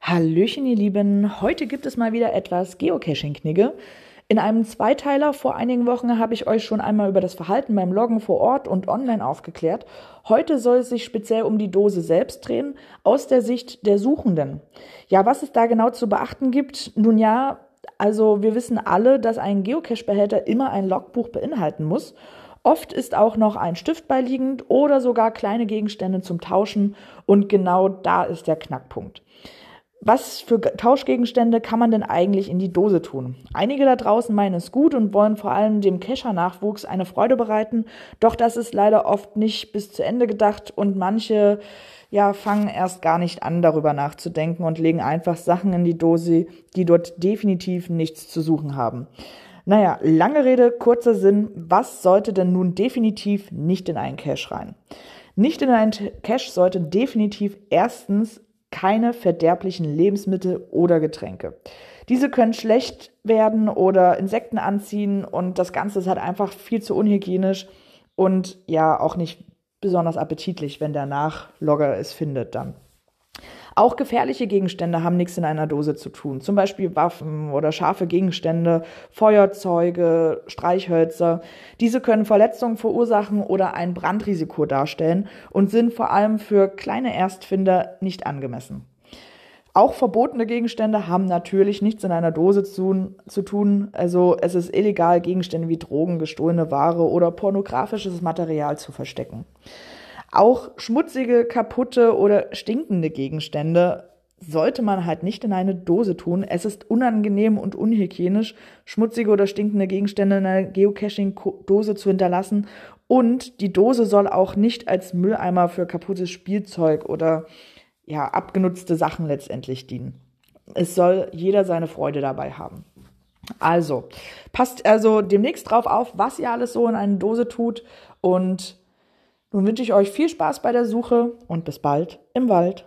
Hallöchen, ihr Lieben. Heute gibt es mal wieder etwas Geocaching-Knigge. In einem Zweiteiler vor einigen Wochen habe ich euch schon einmal über das Verhalten beim Loggen vor Ort und online aufgeklärt. Heute soll es sich speziell um die Dose selbst drehen, aus der Sicht der Suchenden. Ja, was es da genau zu beachten gibt? Nun ja, also wir wissen alle, dass ein Geocache-Behälter immer ein Logbuch beinhalten muss. Oft ist auch noch ein Stift beiliegend oder sogar kleine Gegenstände zum Tauschen und genau da ist der Knackpunkt. Was für Tauschgegenstände kann man denn eigentlich in die Dose tun? Einige da draußen meinen es gut und wollen vor allem dem Kescher-Nachwuchs eine Freude bereiten, doch das ist leider oft nicht bis zu Ende gedacht und manche ja fangen erst gar nicht an, darüber nachzudenken und legen einfach Sachen in die Dose, die dort definitiv nichts zu suchen haben. Naja, lange Rede, kurzer Sinn, was sollte denn nun definitiv nicht in einen Cache rein? Nicht in einen Cache sollte definitiv erstens keine verderblichen Lebensmittel oder Getränke. Diese können schlecht werden oder Insekten anziehen und das Ganze ist halt einfach viel zu unhygienisch und ja auch nicht besonders appetitlich, wenn der Nachlogger es findet dann. Auch gefährliche Gegenstände haben nichts in einer Dose zu tun. Zum Beispiel Waffen oder scharfe Gegenstände, Feuerzeuge, Streichhölzer. Diese können Verletzungen verursachen oder ein Brandrisiko darstellen und sind vor allem für kleine Erstfinder nicht angemessen. Auch verbotene Gegenstände haben natürlich nichts in einer Dose zu, zu, tun. Also es ist illegal, Gegenstände wie Drogen, gestohlene Ware oder pornografisches Material zu verstecken. Auch schmutzige, kaputte oder stinkende Gegenstände sollte man halt nicht in eine Dose tun. Es ist unangenehm und unhygienisch, schmutzige oder stinkende Gegenstände in einer Geocaching-Dose zu hinterlassen. Und die Dose soll auch nicht als Mülleimer für kaputtes Spielzeug oder ja, abgenutzte Sachen letztendlich dienen. Es soll jeder seine Freude dabei haben. Also, passt also demnächst drauf auf, was ihr alles so in eine Dose tut und nun wünsche ich euch viel Spaß bei der Suche und bis bald im Wald.